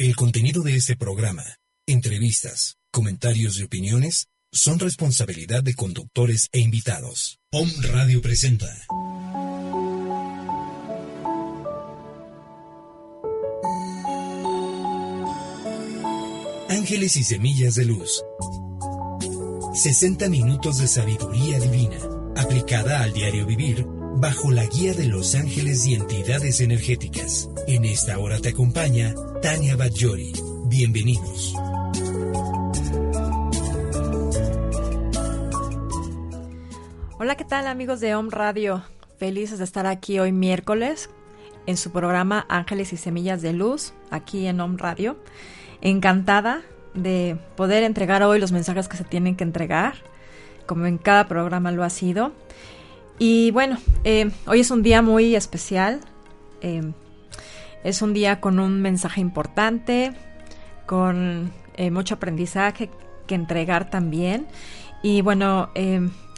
El contenido de este programa, entrevistas, comentarios y opiniones son responsabilidad de conductores e invitados. POM Radio presenta. Ángeles y Semillas de Luz. 60 minutos de sabiduría divina, aplicada al diario vivir bajo la guía de los ángeles y entidades energéticas. En esta hora te acompaña Tania Bajori. Bienvenidos. Hola, ¿qué tal amigos de Om Radio? Felices de estar aquí hoy miércoles en su programa Ángeles y Semillas de Luz, aquí en Om Radio. Encantada de poder entregar hoy los mensajes que se tienen que entregar, como en cada programa lo ha sido. Y bueno, eh, hoy es un día muy especial. Eh, es un día con un mensaje importante, con eh, mucho aprendizaje que entregar también. Y bueno,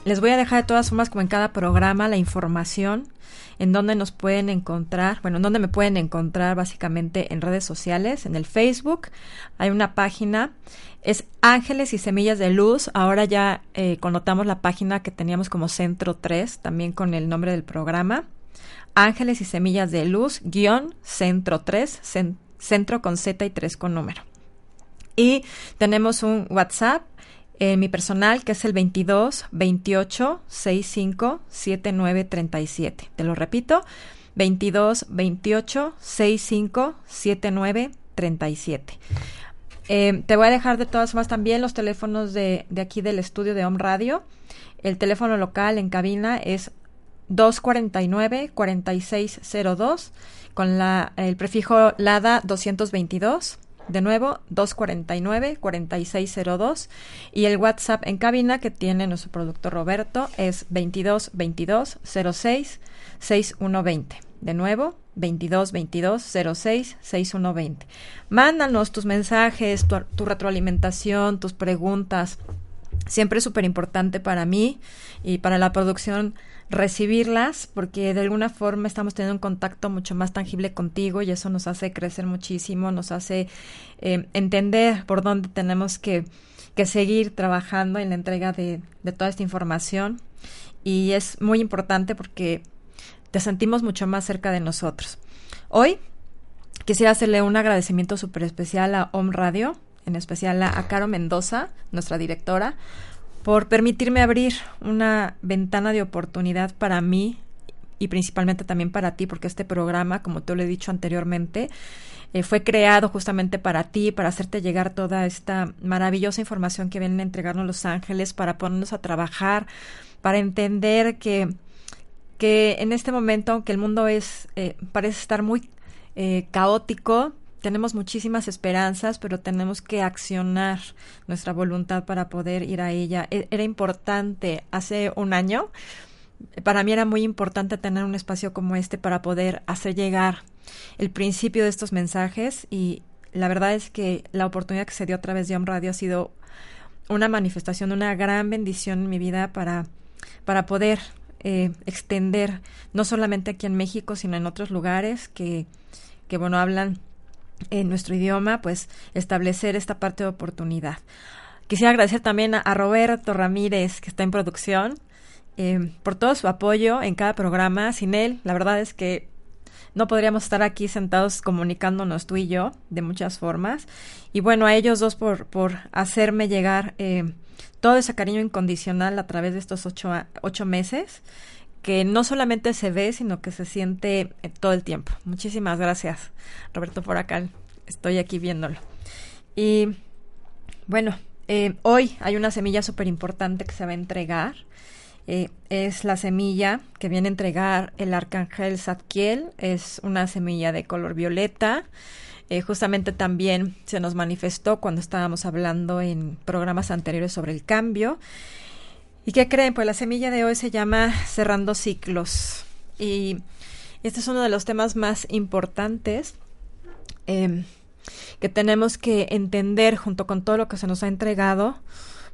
les voy a dejar de todas formas, como en cada programa, la información en donde nos pueden encontrar, bueno, en donde me pueden encontrar básicamente en redes sociales, en el Facebook. Hay una página es Ángeles y Semillas de Luz. Ahora ya eh, connotamos la página que teníamos como Centro 3, también con el nombre del programa. Ángeles y Semillas de Luz, guion Centro 3, centro con Z y 3 con número. Y tenemos un WhatsApp, en mi personal, que es el 22 28 65 79 37. Te lo repito, 22 28 65 79 37. Eh, te voy a dejar de todas formas también los teléfonos de, aquí del estudio de Home Radio. El teléfono local en cabina es 249-4602 con la, el prefijo LADA 222. De nuevo, 249-4602. Y el WhatsApp en cabina que tiene nuestro productor Roberto es 2222 06 6120. De nuevo, 22 22 06 6120. Mándanos tus mensajes, tu, retroalimentación, tus preguntas. Siempre es súper importante para mí y para la producción recibirlas porque de alguna forma estamos teniendo un contacto mucho más tangible contigo y eso nos hace crecer muchísimo, nos hace eh, entender por dónde tenemos que, que, seguir trabajando en la entrega de, de toda esta información y es muy importante porque te sentimos mucho más cerca de nosotros. Hoy quisiera hacerle un agradecimiento súper especial a Om Radio, en especial a, Caro Mendoza, nuestra directora, por permitirme abrir una ventana de oportunidad para mí y principalmente también para ti, porque este programa, como te lo he dicho anteriormente, eh, fue creado justamente para ti, para hacerte llegar toda esta maravillosa información que vienen a entregarnos los ángeles, para ponernos a trabajar, para entender que que en este momento, aunque el mundo es eh, parece estar muy eh, caótico, tenemos muchísimas esperanzas, pero tenemos que accionar nuestra voluntad para poder ir a ella. E, era importante hace un año, para mí era muy importante tener un espacio como este para poder hacer llegar el principio de estos mensajes y la verdad es que la oportunidad que se dio a través de Home Radio ha sido una manifestación, una gran bendición en mi vida para, para poder eh, extender, no solamente aquí en México, sino en otros lugares que, que bueno, hablan en nuestro idioma, pues establecer esta parte de oportunidad. Quisiera agradecer también a, Roberto Ramírez, que está en producción, eh, por todo su apoyo en cada programa. Sin él, la verdad es que no podríamos estar aquí sentados comunicándonos tú y yo de muchas formas. Y bueno, a ellos dos por, por hacerme llegar eh, todo ese cariño incondicional a través de estos ocho, ocho meses que no solamente se ve, sino que se siente eh, todo el tiempo. Muchísimas gracias, Roberto por acá. Estoy aquí viéndolo. Y bueno, eh, hoy hay una semilla súper importante que se va a entregar. Eh, es la semilla que viene a entregar el arcángel Zadkiel. Es una semilla de color violeta. Eh, justamente también se nos manifestó cuando estábamos hablando en programas anteriores sobre el cambio. ¿Y qué creen? Pues la semilla de hoy se llama Cerrando Ciclos. Y este es uno de los temas más importantes em, que tenemos que entender junto con todo lo que se nos ha entregado,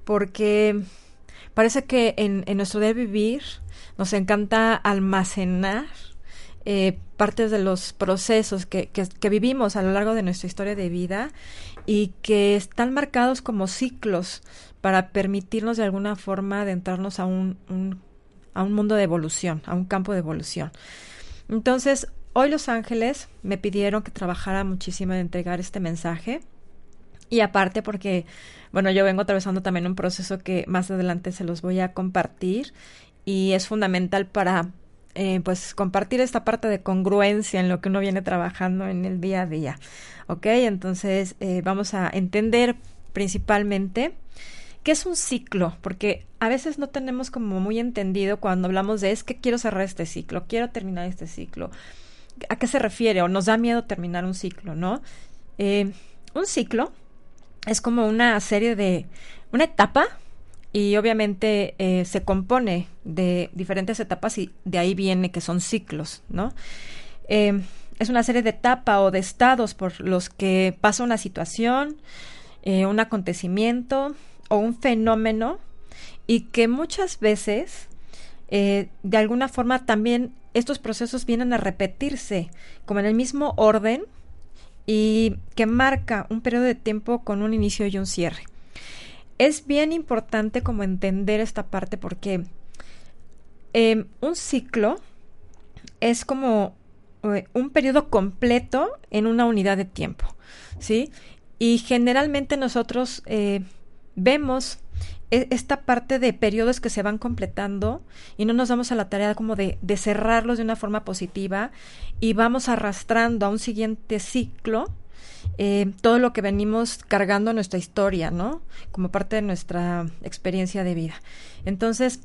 porque parece que en, en nuestro día vivir nos encanta almacenar eh, partes de los procesos que, que, vivimos a lo largo de nuestra historia de vida y que están marcados como ciclos para permitirnos de alguna forma adentrarnos a un, a un mundo de evolución, a un campo de evolución. Entonces, hoy los ángeles me pidieron que trabajara muchísimo en entregar este mensaje. Y aparte porque, bueno, yo vengo atravesando también un proceso que más adelante se los voy a compartir y es fundamental para eh, pues compartir esta parte de congruencia en lo que uno viene trabajando en el día a día. ¿Ok? Entonces eh, vamos a entender principalmente qué es un ciclo, porque a veces no tenemos como muy entendido cuando hablamos de es que quiero cerrar este ciclo, quiero terminar este ciclo. ¿A qué se refiere? O nos da miedo terminar un ciclo, ¿no? Eh, un ciclo es como una serie de, una etapa y obviamente eh, se compone de diferentes etapas y de ahí viene que son ciclos, ¿no? Eh, es una serie de etapas o de estados por los que pasa una situación, eh, un acontecimiento o un fenómeno y que muchas veces de alguna forma también estos procesos vienen a repetirse como en el mismo orden y que marca un periodo de tiempo con un inicio y un cierre es bien importante como entender esta parte porque em, un ciclo es como eh, un periodo completo en una unidad de tiempo, ¿sí? Y generalmente nosotros eh, vemos e, esta parte de periodos que se van completando y no nos damos a la tarea como de, de cerrarlos de una forma positiva y vamos arrastrando a un siguiente ciclo eh, todo lo que venimos cargando nuestra historia, ¿no? Como parte de nuestra experiencia de vida. Entonces,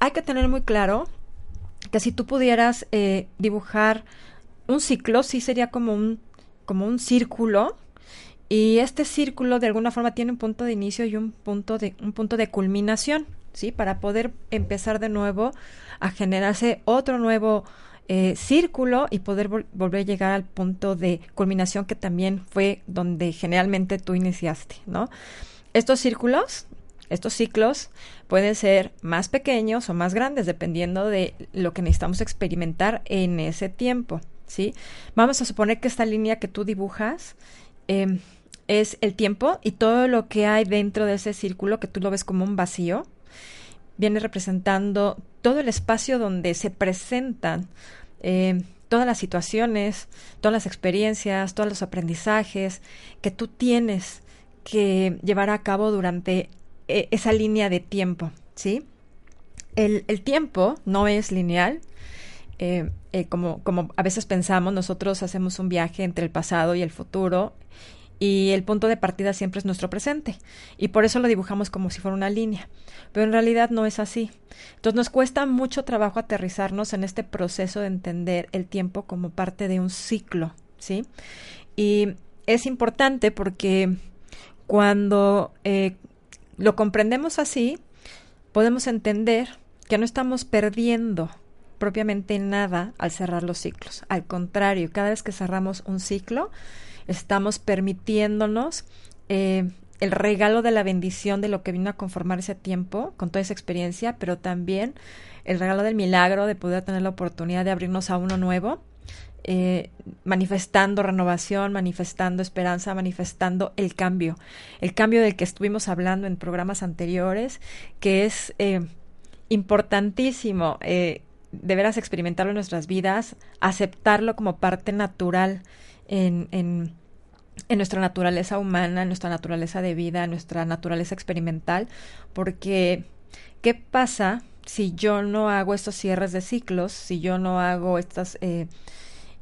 hay que tener muy claro que si tú pudieras eh, dibujar un ciclo, sí sería como un, como un círculo, y este círculo de alguna forma tiene un punto de inicio y un punto de, un punto de culminación, ¿sí? Para poder empezar de nuevo a generarse otro nuevo eh, círculo y poder volver a llegar al punto de culminación que también fue donde generalmente tú iniciaste, ¿no? Estos círculos, estos ciclos pueden ser más pequeños o más grandes dependiendo de lo que necesitamos experimentar en ese tiempo, ¿sí? Vamos a suponer que esta línea que tú dibujas em, es el tiempo y todo lo que hay dentro de ese círculo que tú lo ves como un vacío, viene representando todo el espacio donde se presentan eh, todas las situaciones, todas las experiencias, todos los aprendizajes que tú tienes que llevar a cabo durante eh, esa línea de tiempo, ¿sí? El, tiempo no es lineal, eh, como, como a veces pensamos, nosotros hacemos un viaje entre el pasado y el futuro y el punto de partida siempre es nuestro presente y por eso lo dibujamos como si fuera una línea, pero en realidad no es así. Entonces nos cuesta mucho trabajo aterrizarnos en este proceso de entender el tiempo como parte de un ciclo, ¿sí? Y es importante porque cuando eh, lo comprendemos así, podemos entender que no estamos perdiendo propiamente nada al cerrar los ciclos. Al contrario, cada vez que cerramos un ciclo, estamos permitiéndonos eh, el regalo de la bendición de lo que vino a conformar ese tiempo, con toda esa experiencia, pero también el regalo del milagro de poder tener la oportunidad de abrirnos a uno nuevo, eh, manifestando renovación, manifestando esperanza, manifestando el cambio, el cambio del que estuvimos hablando en programas anteriores, que es eh, importantísimo de veras experimentarlo en nuestras vidas, aceptarlo como parte natural en, en, en nuestra naturaleza humana, en nuestra naturaleza de vida, en nuestra naturaleza experimental, porque ¿qué pasa si yo no hago estos cierres de ciclos, si yo no hago estas, eh,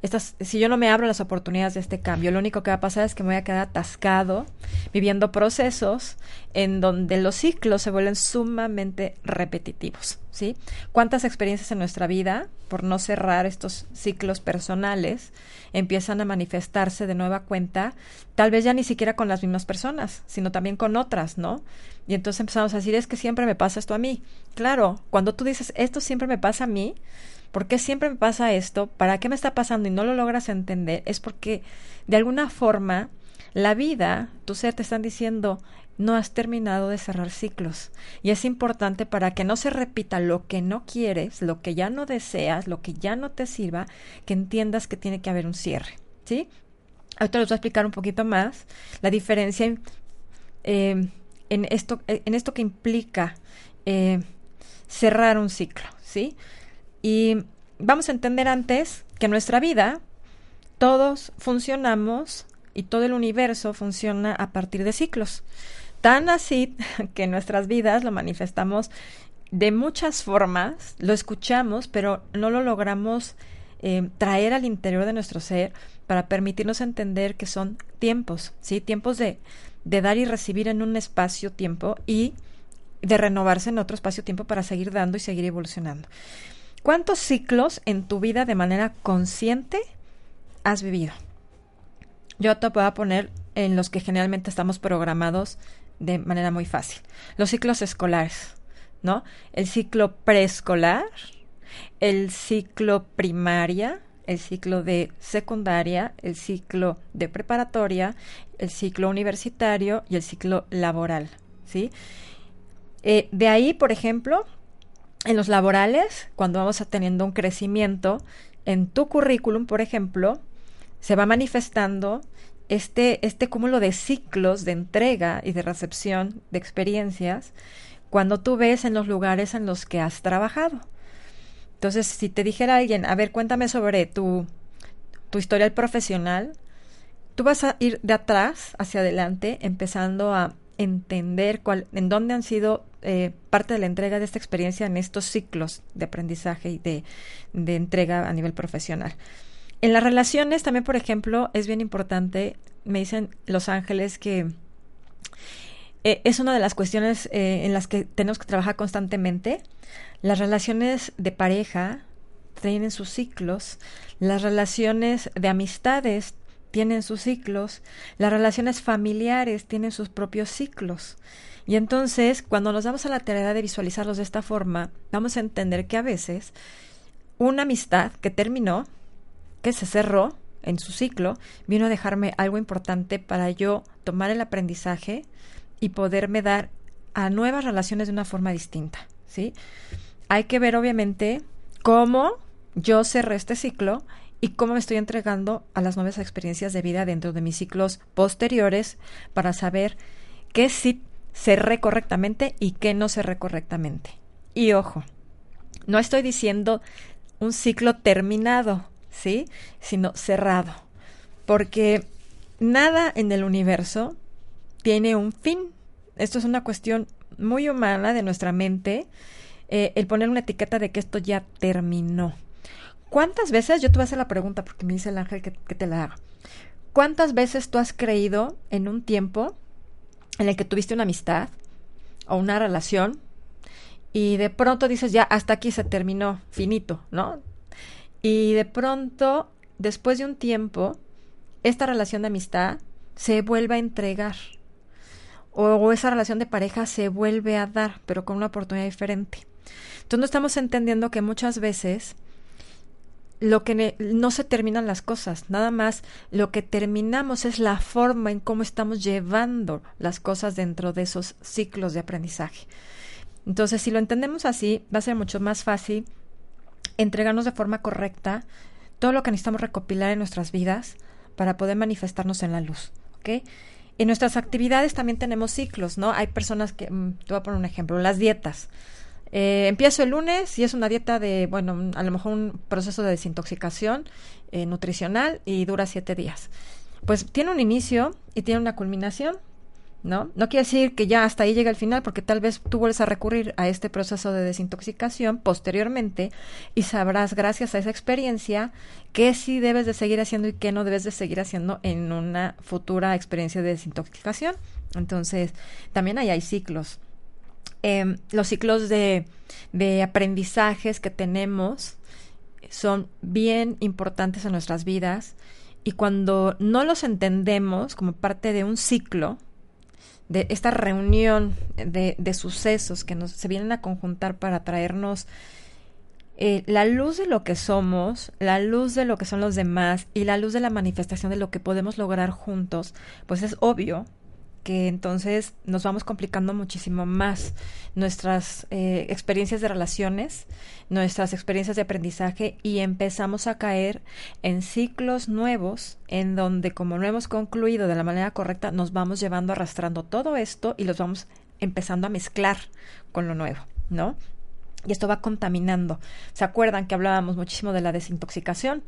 estas, si yo no me abro las oportunidades de este cambio? Lo único que va a pasar es que me voy a quedar atascado viviendo procesos en donde los ciclos se vuelven sumamente repetitivos, ¿sí? ¿Cuántas experiencias en nuestra vida, por no cerrar estos ciclos personales, empiezan a manifestarse de nueva cuenta, tal vez ya ni siquiera con las mismas personas, sino también con otras, ¿no? Y entonces empezamos a decir, es que siempre me pasa esto a mí. Claro, cuando tú dices, esto siempre me pasa a mí, ¿por qué siempre me pasa esto? ¿Para qué me está pasando y no lo logras entender? Es porque de alguna forma la vida, tu ser te están diciendo, no has terminado de cerrar ciclos. Y es importante para que no se repita lo que no quieres, lo que ya no deseas, lo que ya no te sirva, que entiendas que tiene que haber un cierre. ¿Sí? Ahorita les voy a explicar un poquito más la diferencia en, esto, en esto que implica eh, cerrar un ciclo. ¿Sí? Y vamos a entender antes que en nuestra vida todos funcionamos y todo el universo funciona a partir de ciclos. Tan así que en nuestras vidas lo manifestamos de muchas formas, lo escuchamos, pero no lo logramos eh, traer al interior de nuestro ser para permitirnos entender que son tiempos, ¿sí? Tiempos de, de dar y recibir en un espacio-tiempo y de renovarse en otro espacio-tiempo para seguir dando y seguir evolucionando. ¿Cuántos ciclos en tu vida de manera consciente has vivido? Yo te voy a poner en los que generalmente estamos programados de manera muy fácil. Los ciclos escolares, ¿no? El ciclo preescolar, el ciclo primaria, el ciclo de secundaria, el ciclo de preparatoria, el ciclo universitario y el ciclo laboral, ¿sí? Eh, de ahí, por ejemplo, en los laborales, cuando vamos teniendo un crecimiento, en tu currículum, por ejemplo, se va manifestando este, este cúmulo de ciclos de entrega y de recepción de experiencias cuando tú ves en los lugares en los que has trabajado. Entonces, si te dijera alguien, a ver, cuéntame sobre tu, tu historial profesional, tú vas a ir de atrás hacia adelante, empezando a entender cuál, en dónde han sido eh, parte de la entrega de esta experiencia en estos ciclos de aprendizaje y de, de entrega a nivel profesional. En las relaciones también, por ejemplo, es bien importante, me dicen Los Ángeles que eh, es una de las cuestiones eh, en las que tenemos que trabajar constantemente. Las relaciones de pareja tienen sus ciclos, las relaciones de amistades tienen sus ciclos, las relaciones familiares tienen sus propios ciclos. Y entonces, cuando nos damos a la tarea de visualizarlos de esta forma, vamos a entender que a veces una amistad que terminó que se cerró en su ciclo, vino a dejarme algo importante para yo tomar el aprendizaje y poderme dar a nuevas relaciones de una forma distinta, ¿sí? Hay que ver obviamente cómo yo cerré este ciclo y cómo me estoy entregando a las nuevas experiencias de vida dentro de mis ciclos posteriores para saber qué sí cerré correctamente y qué no cerré correctamente. Y ojo, no estoy diciendo un ciclo terminado, ¿sí? Sino cerrado. Porque nada en el universo tiene un fin. Esto es una cuestión muy humana de nuestra mente, eh, el poner una etiqueta de que esto ya terminó. ¿Cuántas veces, yo te voy a hacer la pregunta porque me dice el ángel que, que te la haga, ¿cuántas veces tú has creído en un tiempo en el que tuviste una amistad o una relación y de pronto dices ya hasta aquí se terminó, finito, ¿no? Y de pronto, después de un tiempo, esta relación de amistad se vuelve a entregar. O, esa relación de pareja se vuelve a dar, pero con una oportunidad diferente. Entonces no estamos entendiendo que muchas veces lo que no se terminan las cosas, nada más lo que terminamos es la forma en cómo estamos llevando las cosas dentro de esos ciclos de aprendizaje. Entonces, si lo entendemos así, va a ser mucho más fácil entregarnos de forma correcta todo lo que necesitamos recopilar en nuestras vidas para poder manifestarnos en la luz. ¿ok? En nuestras actividades también tenemos ciclos, ¿no? Hay personas que, mm, te voy a poner un ejemplo, las dietas. Eh, empiezo el lunes y es una dieta de, bueno, a lo mejor un proceso de desintoxicación eh, nutricional y dura siete días. Pues tiene un inicio y tiene una culminación, ¿no? No quiere decir que ya hasta ahí llega el final, porque tal vez tú vuelves a recurrir a este proceso de desintoxicación posteriormente y sabrás, gracias a esa experiencia, qué sí debes de seguir haciendo y qué no debes de seguir haciendo en una futura experiencia de desintoxicación. Entonces, también ahí hay ciclos. Em, los ciclos de, de aprendizajes que tenemos son bien importantes en nuestras vidas y cuando no los entendemos como parte de un ciclo, de esta reunión de, de sucesos que nos se vienen a conjuntar para traernos eh, la luz de lo que somos, la luz de lo que son los demás y la luz de la manifestación de lo que podemos lograr juntos, pues es obvio que entonces nos vamos complicando muchísimo más nuestras eh, experiencias de relaciones, nuestras experiencias de aprendizaje y empezamos a caer en ciclos nuevos en donde como no hemos concluido de la manera correcta nos vamos llevando arrastrando todo esto y los vamos empezando a mezclar con lo nuevo, ¿no? Y esto va contaminando. ¿Se acuerdan que hablábamos muchísimo de la desintoxicación?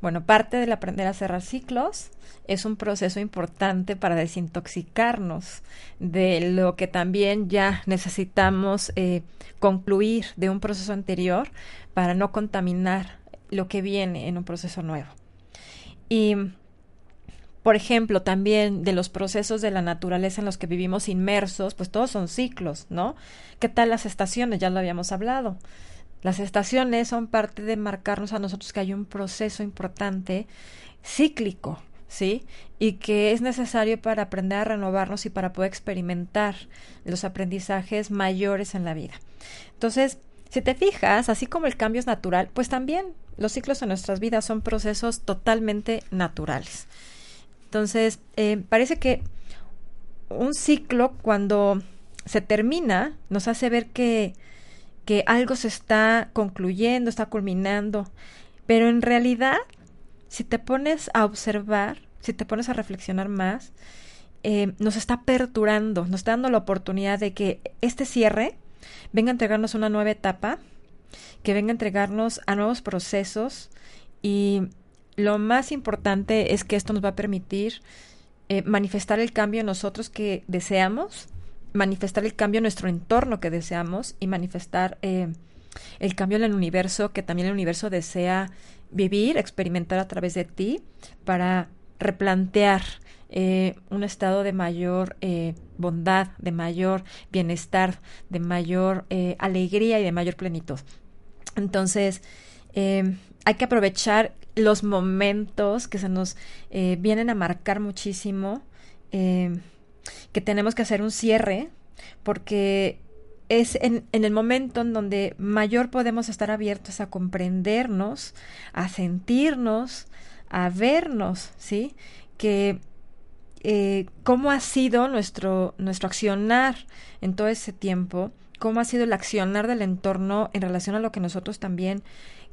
Bueno, parte del aprender a cerrar ciclos es un proceso importante para desintoxicarnos de lo que también ya necesitamos eh, concluir de un proceso anterior para no contaminar lo que viene en un proceso nuevo. Y por ejemplo, también de los procesos de la naturaleza en los que vivimos inmersos, pues todos son ciclos, ¿no? ¿Qué tal las estaciones? Ya lo habíamos hablado. Las estaciones son parte de marcarnos a nosotros que hay un proceso importante cíclico, ¿sí? Y que es necesario para aprender a renovarnos y para poder experimentar los aprendizajes mayores en la vida. Entonces, si te fijas, así como el cambio es natural, pues también los ciclos en nuestras vidas son procesos totalmente naturales. Entonces, eh, parece que un ciclo cuando se termina nos hace ver que, que algo se está concluyendo, está culminando, pero en realidad, si te pones a observar, si te pones a reflexionar más, eh, nos está perturando, nos está dando la oportunidad de que este cierre venga a entregarnos una nueva etapa, que venga a entregarnos a nuevos procesos y lo más importante es que esto nos va a permitir eh, manifestar el cambio en nosotros que deseamos, manifestar el cambio en nuestro entorno que deseamos y manifestar eh, el cambio en el universo que también el universo desea vivir, experimentar a través de ti para replantear eh, un estado de mayor bondad, de mayor bienestar, de mayor alegría y de mayor plenitud. Entonces, hay que aprovechar los momentos que se nos eh, vienen a marcar muchísimo, eh, que tenemos que hacer un cierre, porque es en, el momento en donde mayor podemos estar abiertos a comprendernos, a sentirnos, a vernos, ¿sí? Que eh, cómo ha sido nuestro, nuestro accionar en todo ese tiempo, cómo ha sido el accionar del entorno en relación a lo que nosotros también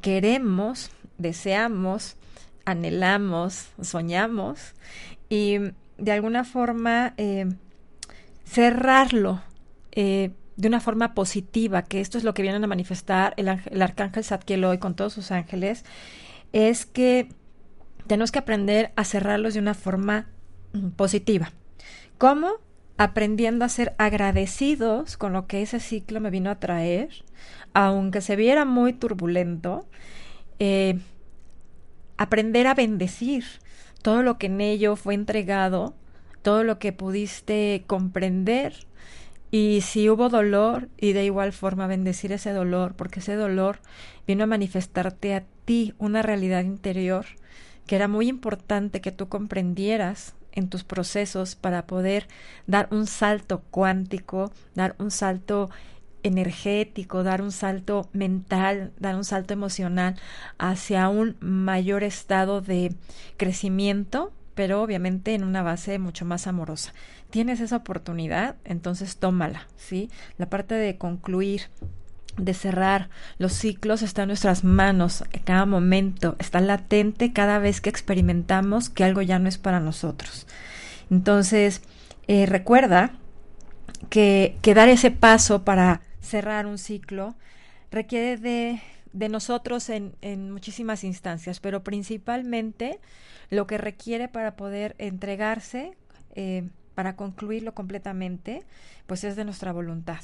queremos, deseamos, anhelamos, soñamos y de alguna forma eh, cerrarlo eh, de una forma positiva, que esto es lo que vienen a manifestar el, el arcángel Zadkiel hoy con todos sus ángeles, es que tenemos que aprender a cerrarlos de una forma mm, positiva. ¿Cómo? Aprendiendo a ser agradecidos con lo que ese ciclo me vino a traer, aunque se viera muy turbulento, eh, aprender a bendecir todo lo que en ello fue entregado, todo lo que pudiste comprender y si hubo dolor y de igual forma bendecir ese dolor, porque ese dolor vino a manifestarte a ti una realidad interior que era muy importante que tú comprendieras en tus procesos para poder dar un salto cuántico, dar un salto energético, dar un salto mental, dar un salto emocional hacia un mayor estado de crecimiento, pero obviamente en una base mucho más amorosa. Tienes esa oportunidad, entonces tómala, ¿sí? La parte de concluir de cerrar los ciclos está en nuestras manos en cada momento, está latente cada vez que experimentamos que algo ya no es para nosotros. Entonces, eh, recuerda que, que dar ese paso para cerrar un ciclo requiere de, de nosotros en, en, muchísimas instancias, pero principalmente lo que requiere para poder entregarse eh, para concluirlo completamente, pues es de nuestra voluntad.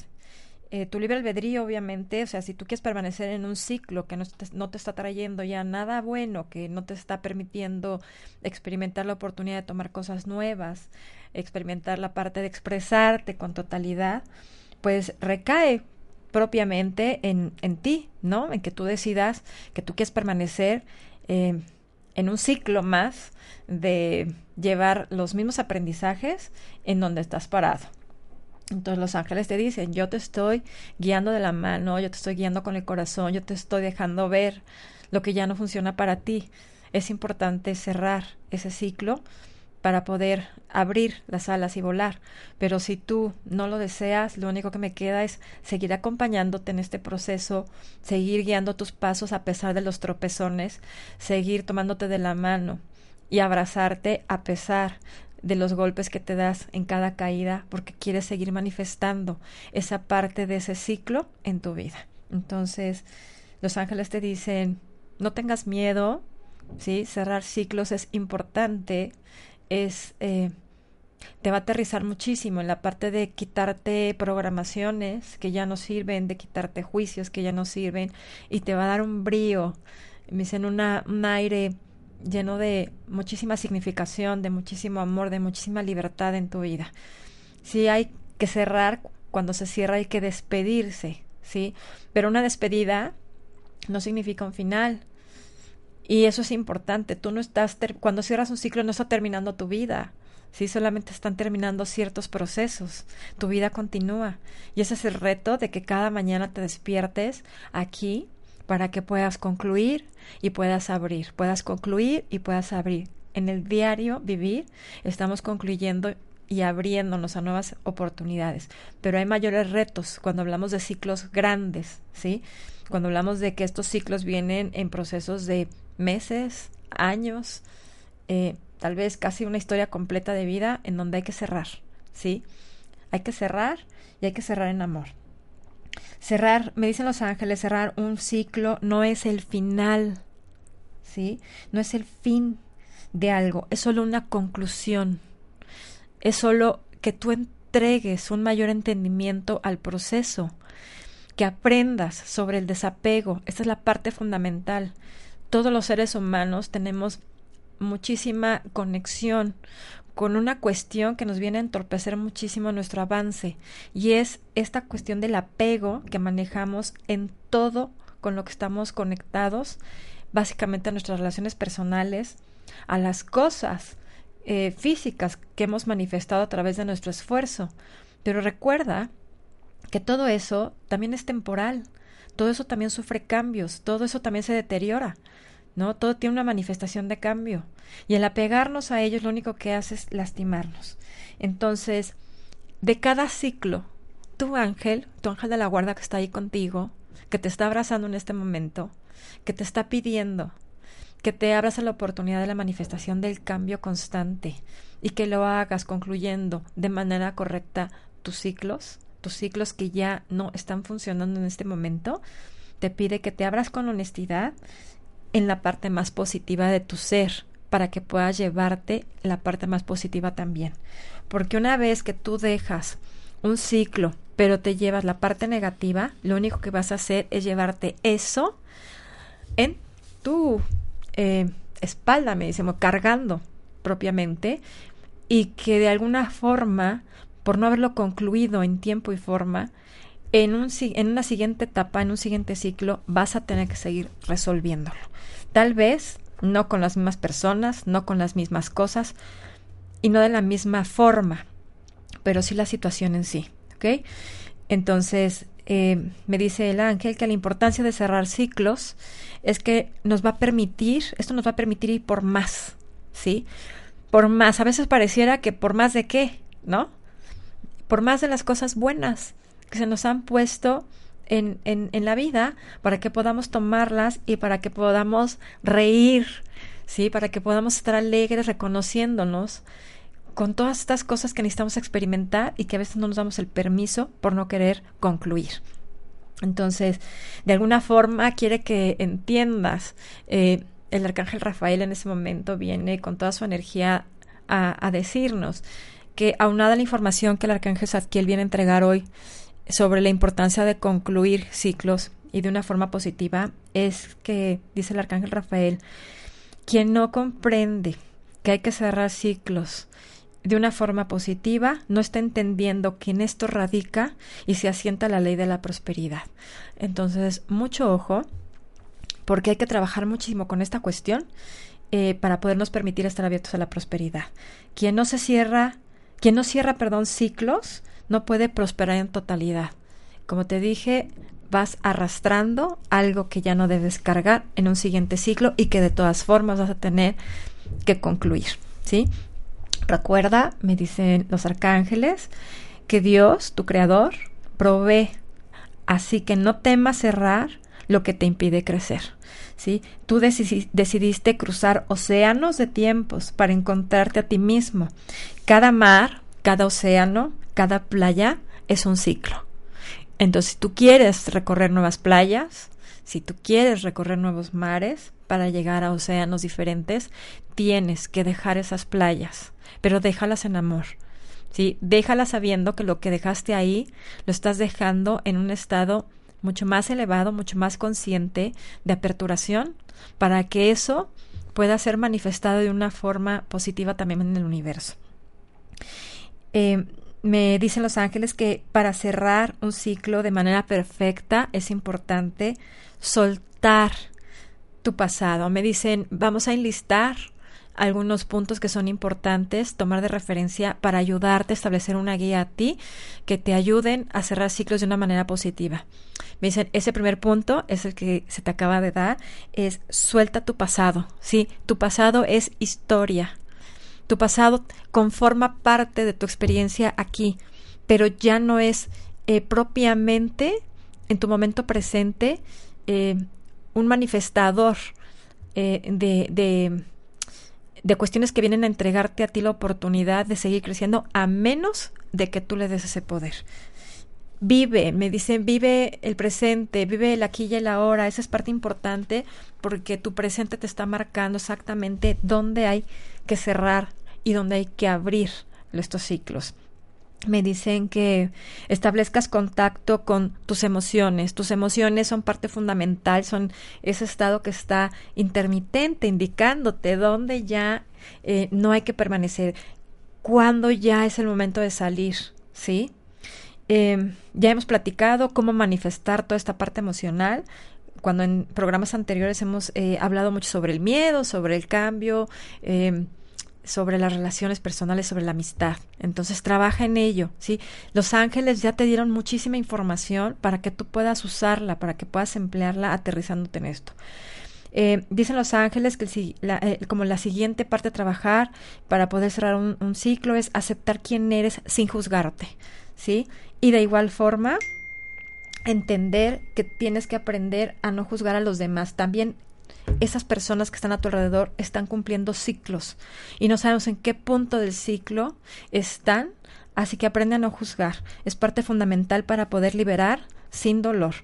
Eh, tu libre albedrío, obviamente, o sea, si tú quieres permanecer en un ciclo que no te, no te, está trayendo ya nada bueno, que no te está permitiendo experimentar la oportunidad de tomar cosas nuevas, experimentar la parte de expresarte con totalidad, pues recae propiamente en, en ti, ¿no? En que tú decidas que tú quieres permanecer eh, en un ciclo más de llevar los mismos aprendizajes en donde estás parado. Entonces los ángeles te dicen, yo te estoy guiando de la mano, yo te estoy guiando con el corazón, yo te estoy dejando ver lo que ya no funciona para ti. Es importante cerrar ese ciclo para poder abrir las alas y volar. Pero si tú no lo deseas, lo único que me queda es seguir acompañándote en este proceso, seguir guiando tus pasos a pesar de los tropezones, seguir tomándote de la mano y abrazarte a pesar de los golpes que te das en cada caída porque quieres seguir manifestando esa parte de ese ciclo en tu vida. Entonces, los ángeles te dicen, no tengas miedo, ¿sí? Cerrar ciclos es importante, es... Eh, te va a aterrizar muchísimo en la parte de quitarte programaciones que ya no sirven, de quitarte juicios que ya no sirven y te va a dar un brío, me dicen una, un aire lleno de muchísima significación, de muchísimo amor, de muchísima libertad en tu vida. Sí hay que cerrar, cuando se cierra hay que despedirse, ¿sí? Pero una despedida no significa un final. Y eso es importante. Tú no estás, cuando cierras un ciclo no está terminando tu vida. Sí, solamente están terminando ciertos procesos. Tu vida continúa. Y ese es el reto de que cada mañana te despiertes aquí para que puedas concluir y puedas abrir, puedas concluir y puedas abrir. En el diario vivir estamos concluyendo y abriéndonos a nuevas oportunidades, pero hay mayores retos cuando hablamos de ciclos grandes, ¿sí? Cuando hablamos de que estos ciclos vienen en procesos de meses, años, eh, tal vez casi una historia completa de vida en donde hay que cerrar, ¿sí? Hay que cerrar y hay que cerrar en amor. Cerrar, me dicen los ángeles, cerrar un ciclo no es el final, ¿sí? No es el fin de algo, es solo una conclusión. Es solo que tú entregues un mayor entendimiento al proceso, que aprendas sobre el desapego. Esta es la parte fundamental. Todos los seres humanos tenemos muchísima conexión con una cuestión que nos viene a entorpecer muchísimo nuestro avance y es esta cuestión del apego que manejamos en todo con lo que estamos conectados, básicamente a nuestras relaciones personales, a las cosas eh, físicas que hemos manifestado a través de nuestro esfuerzo. Pero recuerda que todo eso también es temporal, todo eso también sufre cambios, todo eso también se deteriora. ¿no? Todo tiene una manifestación de cambio. Y el apegarnos a ellos lo único que hace es lastimarnos. Entonces, de cada ciclo, tu ángel, tu ángel de la guarda que está ahí contigo, que te está abrazando en este momento, que te está pidiendo que te abras a la oportunidad de la manifestación del cambio constante y que lo hagas concluyendo de manera correcta tus ciclos, tus ciclos que ya no están funcionando en este momento, te pide que te abras con honestidad en la parte más positiva de tu ser para que puedas llevarte la parte más positiva también. Porque una vez que tú dejas un ciclo, pero te llevas la parte negativa, lo único que vas a hacer es llevarte eso en tu eh, espalda, me decimos, cargando propiamente, y que de alguna forma, por no haberlo concluido en tiempo y forma, en, un, en una siguiente etapa, en un siguiente ciclo, vas a tener que seguir resolviéndolo. Tal vez no con las mismas personas, no con las mismas cosas y no de la misma forma, pero sí la situación en sí. ¿Ok? Entonces, eh, me dice el ángel que la importancia de cerrar ciclos es que nos va a permitir, esto nos va a permitir ir por más, ¿sí? Por más, a veces pareciera que por más de qué, ¿no? Por más de las cosas buenas que se nos han puesto en, en, la vida para que podamos tomarlas y para que podamos reír, ¿sí? Para que podamos estar alegres reconociéndonos con todas estas cosas que necesitamos experimentar y que a veces no nos damos el permiso por no querer concluir. Entonces, de alguna forma quiere que entiendas, eh, el arcángel Rafael en ese momento viene con toda su energía a, a decirnos que aunada la información que el arcángel Zadkiel viene a entregar hoy sobre la importancia de concluir ciclos y de una forma positiva, es que, dice el arcángel Rafael, quien no comprende que hay que cerrar ciclos de una forma positiva, no está entendiendo que en esto radica y se asienta la ley de la prosperidad. Entonces, mucho ojo, porque hay que trabajar muchísimo con esta cuestión eh, para podernos permitir estar abiertos a la prosperidad. Quien no se cierra, quien no cierra, perdón, ciclos, no puede prosperar en totalidad. Como te dije, vas arrastrando algo que ya no debes cargar en un siguiente ciclo y que de todas formas vas a tener que concluir, ¿sí? Recuerda, me dicen los arcángeles, que Dios, tu creador, provee, así que no temas cerrar lo que te impide crecer. ¿sí? Tú decidiste cruzar océanos de tiempos para encontrarte a ti mismo. Cada mar, cada océano, cada playa es un ciclo. Entonces, si tú quieres recorrer nuevas playas, si tú quieres recorrer nuevos mares para llegar a océanos diferentes, tienes que dejar esas playas, pero déjalas en amor. ¿sí? Déjalas sabiendo que lo que dejaste ahí lo estás dejando en un estado mucho más elevado, mucho más consciente de aperturación, para que eso pueda ser manifestado de una forma positiva también en el universo. Eh, me dicen los ángeles que para cerrar un ciclo de manera perfecta es importante soltar tu pasado. Me dicen, vamos a enlistar algunos puntos que son importantes tomar de referencia para ayudarte a establecer una guía a ti que te ayuden a cerrar ciclos de una manera positiva. Me dicen, ese primer punto es el que se te acaba de dar, es suelta tu pasado. Sí, tu pasado es historia. Tu pasado conforma parte de tu experiencia aquí, pero ya no es eh, propiamente en tu momento presente eh, un manifestador eh, de, de, de cuestiones que vienen a entregarte a ti la oportunidad de seguir creciendo a menos de que tú le des ese poder. Vive, me dicen, vive el presente, vive el aquí y el ahora. Esa es parte importante porque tu presente te está marcando exactamente dónde hay que cerrar y dónde hay que abrir estos ciclos me dicen que establezcas contacto con tus emociones. Tus emociones son parte fundamental, son ese estado que está intermitente, indicándote dónde ya eh, no hay que permanecer, cuándo ya es el momento de salir, ¿sí? Eh, ya hemos platicado cómo manifestar toda esta parte emocional. Cuando en programas anteriores hemos eh, hablado mucho sobre el miedo, sobre el cambio, sobre las relaciones personales, sobre la amistad. Entonces trabaja en ello, ¿sí? Los ángeles ya te dieron muchísima información para que tú puedas usarla, para que puedas emplearla aterrizándote en esto. Eh, dicen los ángeles que eh, como la siguiente parte de trabajar para poder cerrar un, un, ciclo es aceptar quién eres sin juzgarte, ¿sí? Y de igual forma entender que tienes que aprender a no juzgar a los demás. También esas personas que están a tu alrededor están cumpliendo ciclos y no sabemos en qué punto del ciclo están, así que aprende a no juzgar. Es parte fundamental para poder liberar sin dolor.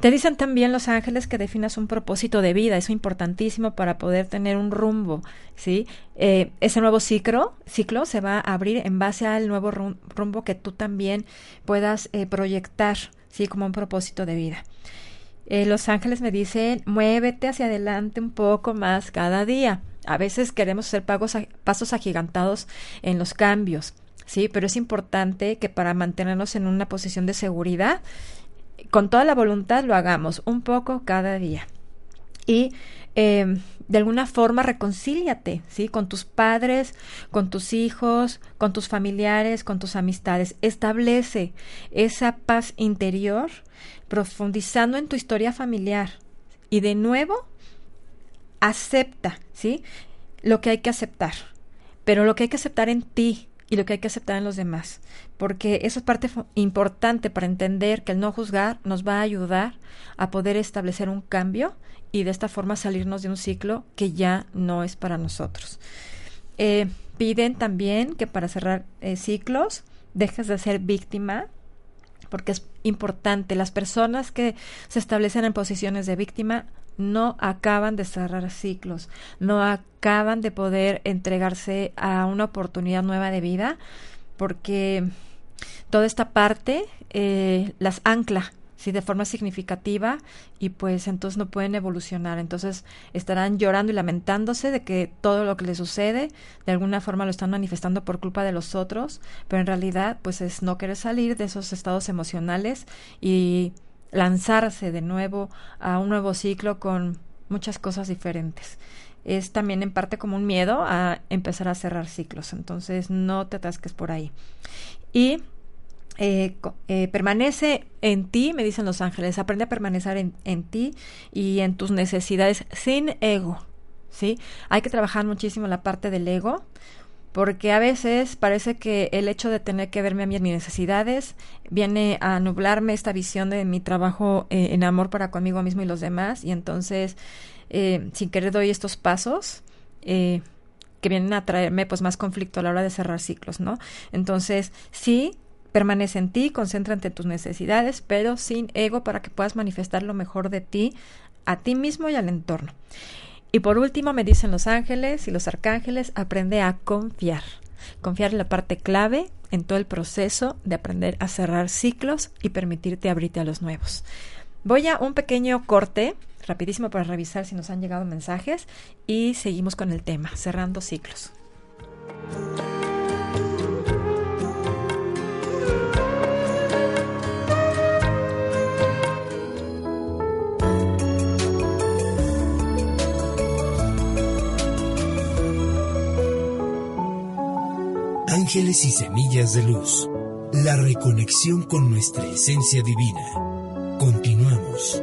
Te dicen también los ángeles que definas un propósito de vida, eso es importantísimo para poder tener un rumbo, ¿sí? Eh, ese nuevo ciclo, se va a abrir en base al nuevo rumbo que tú también puedas eh, proyectar, ¿sí? Como un propósito de vida. Eh, los ángeles me dicen, muévete hacia adelante un poco más cada día. A veces queremos hacer pasos agigantados en los cambios, ¿sí? Pero es importante que para mantenernos en una posición de seguridad, con toda la voluntad lo hagamos, un poco cada día. Y eh, de alguna forma reconcíliate, ¿sí? Con tus padres, con tus hijos, con tus familiares, con tus amistades. Establece esa paz interior profundizando en tu historia familiar. Y de nuevo, acepta, ¿sí? Lo que hay que aceptar. Pero lo que hay que aceptar en ti y lo que hay que aceptar en los demás. Porque eso es parte importante para entender que el no juzgar nos va a ayudar a poder establecer un cambio y de esta forma salirnos de un ciclo que ya no es para nosotros. Eh, piden también que para cerrar eh, ciclos dejes de ser víctima porque es importante. Las personas que se establecen en posiciones de víctima no acaban de cerrar ciclos, no acaban de poder entregarse a una oportunidad nueva de vida, porque toda esta parte eh, las ancla sí, de forma significativa y pues entonces no pueden evolucionar. Entonces estarán llorando y lamentándose de que todo lo que les sucede de alguna forma lo están manifestando por culpa de los otros, pero en realidad pues es no querer salir de esos estados emocionales y lanzarse de nuevo a un nuevo ciclo con muchas cosas diferentes. Es también en parte como un miedo a empezar a cerrar ciclos, entonces no te atasques por ahí. Y eh, eh, permanece en ti, me dicen los ángeles, aprende a permanecer en, en, ti y en tus necesidades sin ego, ¿sí? Hay que trabajar muchísimo la parte del ego, porque a veces parece que el hecho de tener que verme a mis necesidades viene a nublarme esta visión de mi trabajo eh, en amor para conmigo mismo y los demás, y entonces, sin querer doy estos pasos, que vienen a traerme pues más conflicto a la hora de cerrar ciclos, ¿no? Entonces, sí, Permanece en ti, concéntrate en tus necesidades, pero sin ego para que puedas manifestar lo mejor de ti a ti mismo y al entorno. Y por último, me dicen los ángeles y los arcángeles, aprende a confiar. Confiar en la parte clave en todo el proceso de aprender a cerrar ciclos y permitirte abrirte a los nuevos. Voy a un pequeño corte, rapidísimo para revisar si nos han llegado mensajes y seguimos con el tema, cerrando ciclos. Ángeles y semillas de luz. La reconexión con nuestra esencia divina. Continuamos.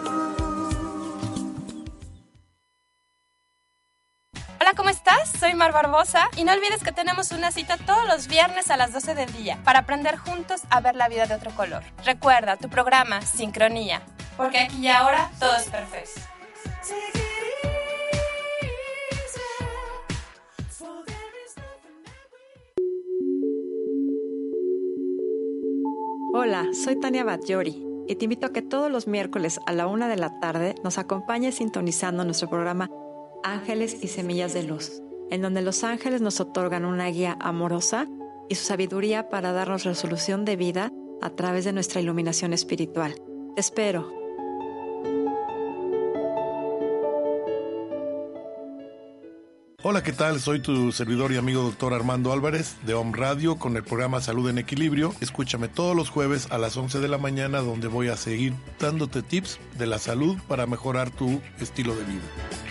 Soy Mar Barbosa y no olvides que tenemos una cita todos los viernes a las 12 del día para aprender juntos a ver la vida de otro color. Recuerda tu programa Sincronía, porque aquí y ahora todo es perfecto. Hola, soy Tania Batllori y te invito a que todos los miércoles a la una de la tarde nos acompañes sintonizando nuestro programa Ángeles y Semillas de Luz en donde los ángeles nos otorgan una guía amorosa y su sabiduría para darnos resolución de vida a través de nuestra iluminación espiritual. Te espero. Hola, ¿qué tal? Soy tu servidor y amigo doctor Armando Álvarez de Home Radio con el programa Salud en Equilibrio. Escúchame todos los jueves a las 11 de la mañana donde voy a seguir dándote tips de la salud para mejorar tu estilo de vida.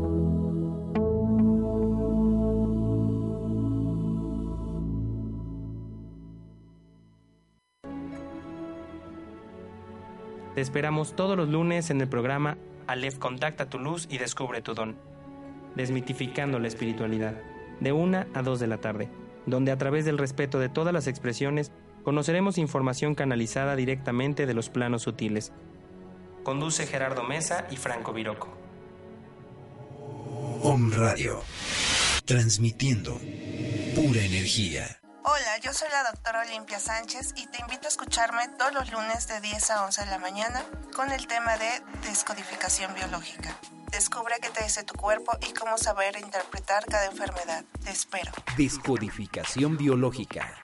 Te esperamos todos los lunes en el programa Aleph Contacta tu luz y descubre tu don. Desmitificando la espiritualidad, de una a dos de la tarde, donde a través del respeto de todas las expresiones conoceremos información canalizada directamente de los planos sutiles. Conduce Gerardo Mesa y Franco Viroco. Om Radio. Transmitiendo pura energía. Hola, yo soy la doctora Olimpia Sánchez y te invito a escucharme todos los lunes de 10 a 11 de la mañana con el tema de descodificación biológica. Descubre qué te dice tu cuerpo y cómo saber interpretar cada enfermedad. Te espero. Descodificación biológica.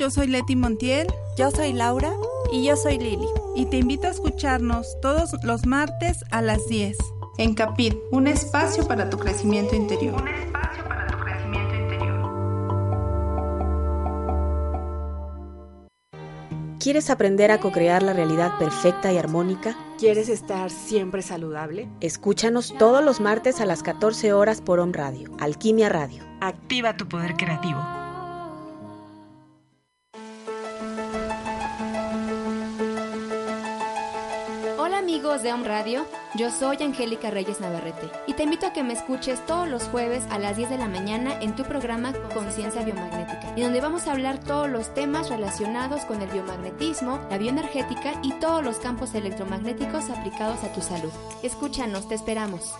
Yo soy Leti Montiel. Yo soy Laura. Y yo soy Lili. Y te invito a escucharnos todos los martes a las 10. En Capit, un espacio para tu crecimiento interior. Un espacio para tu crecimiento interior. ¿Quieres aprender a co-crear la realidad perfecta y armónica? ¿Quieres estar siempre saludable? Escúchanos todos los martes a las 14 horas por Om Radio, Alquimia Radio. Activa tu poder creativo. Amigos de Om Radio, yo soy Angélica Reyes Navarrete y te invito a que me escuches todos los jueves a las 10 de la mañana en tu programa Conciencia Biomagnética, y donde vamos a hablar todos los temas relacionados con el biomagnetismo, la bioenergética y todos los campos electromagnéticos aplicados a tu salud. Escúchanos, te esperamos.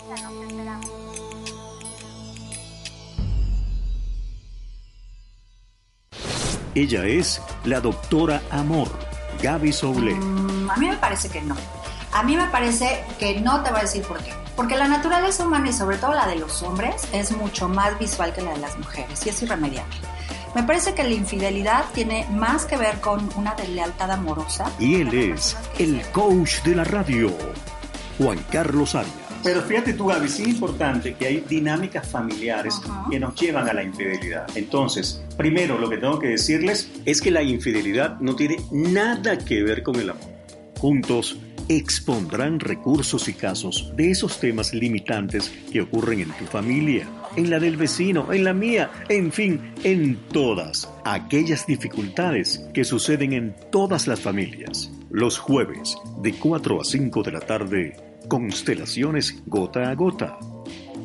Ella es la doctora Amor, Gaby Soule. Mm, a mí me parece que no. A mí me parece que no te voy a decir por qué. Porque la naturaleza humana y sobre todo la de los hombres es mucho más visual que la de las mujeres y es irremediable. Me parece que la infidelidad tiene más que ver con una deslealtad amorosa. Y él es el coach de la radio, Juan Carlos Arias. Pero fíjate tú, Gaby, sí es importante que hay dinámicas familiares que nos llevan a la infidelidad. Entonces, primero lo que tengo que decirles es que la infidelidad no tiene nada que ver con el amor. Juntos expondrán recursos y casos de esos temas limitantes que ocurren en tu familia, en la del vecino, en la mía, en fin, en todas aquellas dificultades que suceden en todas las familias. Los jueves, de 4 a 5 de la tarde, Constelaciones Gota a Gota,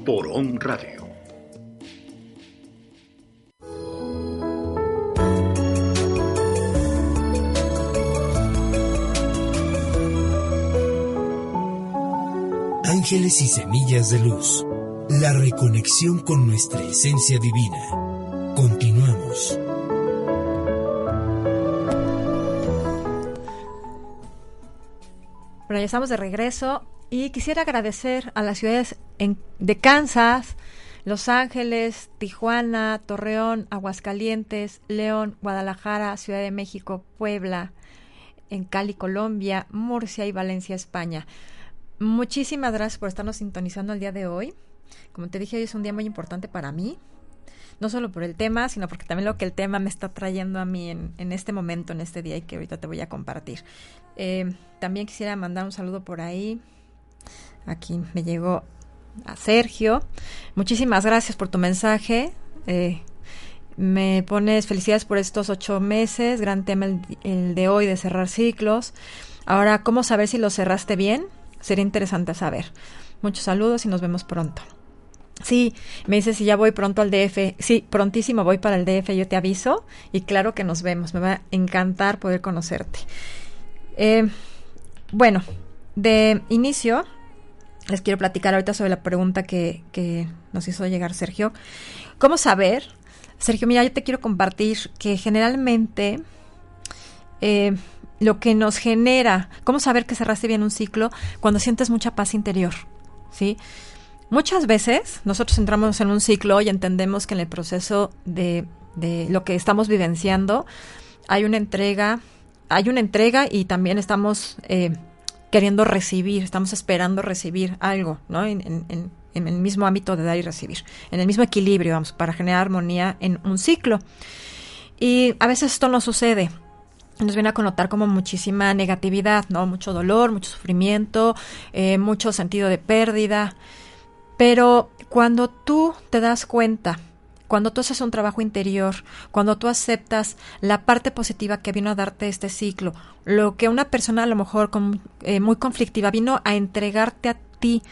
por On Radio. Ángeles y semillas de luz. La reconexión con nuestra esencia divina. Continuamos. Bueno, ya estamos de regreso y quisiera agradecer a las ciudades de Kansas, Los Ángeles, Tijuana, Torreón, Aguascalientes, León, Guadalajara, Ciudad de México, Puebla, en Cali, Colombia, Murcia y Valencia, España. Muchísimas gracias por estarnos sintonizando el día de hoy. Como te dije, hoy es un día muy importante para mí, no solo por el tema, sino porque también lo que el tema me está trayendo a mí en, este momento, en este día y que ahorita te voy a compartir. Eh, también quisiera mandar un saludo por ahí. Aquí me llegó a Sergio. Muchísimas gracias por tu mensaje. Eh, me pones felicidades por estos ocho meses. Gran tema el, el de hoy de cerrar ciclos. Ahora, ¿cómo saber si lo cerraste bien? Sería interesante saber. Muchos saludos y nos vemos pronto. Sí, me dice si ya voy pronto al DF. Sí, prontísimo voy para el DF, yo te aviso. Y claro que nos vemos. Me va a encantar poder conocerte. Eh, bueno, de inicio, les quiero platicar ahorita sobre la pregunta que, que nos hizo llegar Sergio. ¿Cómo saber? Sergio, mira, yo te quiero compartir que generalmente eh, lo que nos genera, cómo saber que cerraste bien un ciclo cuando sientes mucha paz interior, ¿sí? muchas veces nosotros entramos en un ciclo y entendemos que en el proceso de, de lo que estamos vivenciando hay una entrega, hay una entrega y también estamos eh, queriendo recibir, estamos esperando recibir algo, ¿no? En, en, en, el mismo ámbito de dar y recibir, en el mismo equilibrio, vamos, para generar armonía en un ciclo. Y a veces esto no sucede. Nos viene a connotar como muchísima negatividad, ¿no? Mucho dolor, mucho sufrimiento, eh, mucho sentido de pérdida. Pero cuando tú te das cuenta cuando tú haces un trabajo interior, cuando tú aceptas la parte positiva que vino a darte este ciclo, lo que una persona a lo mejor eh, muy conflictiva vino a entregarte a ti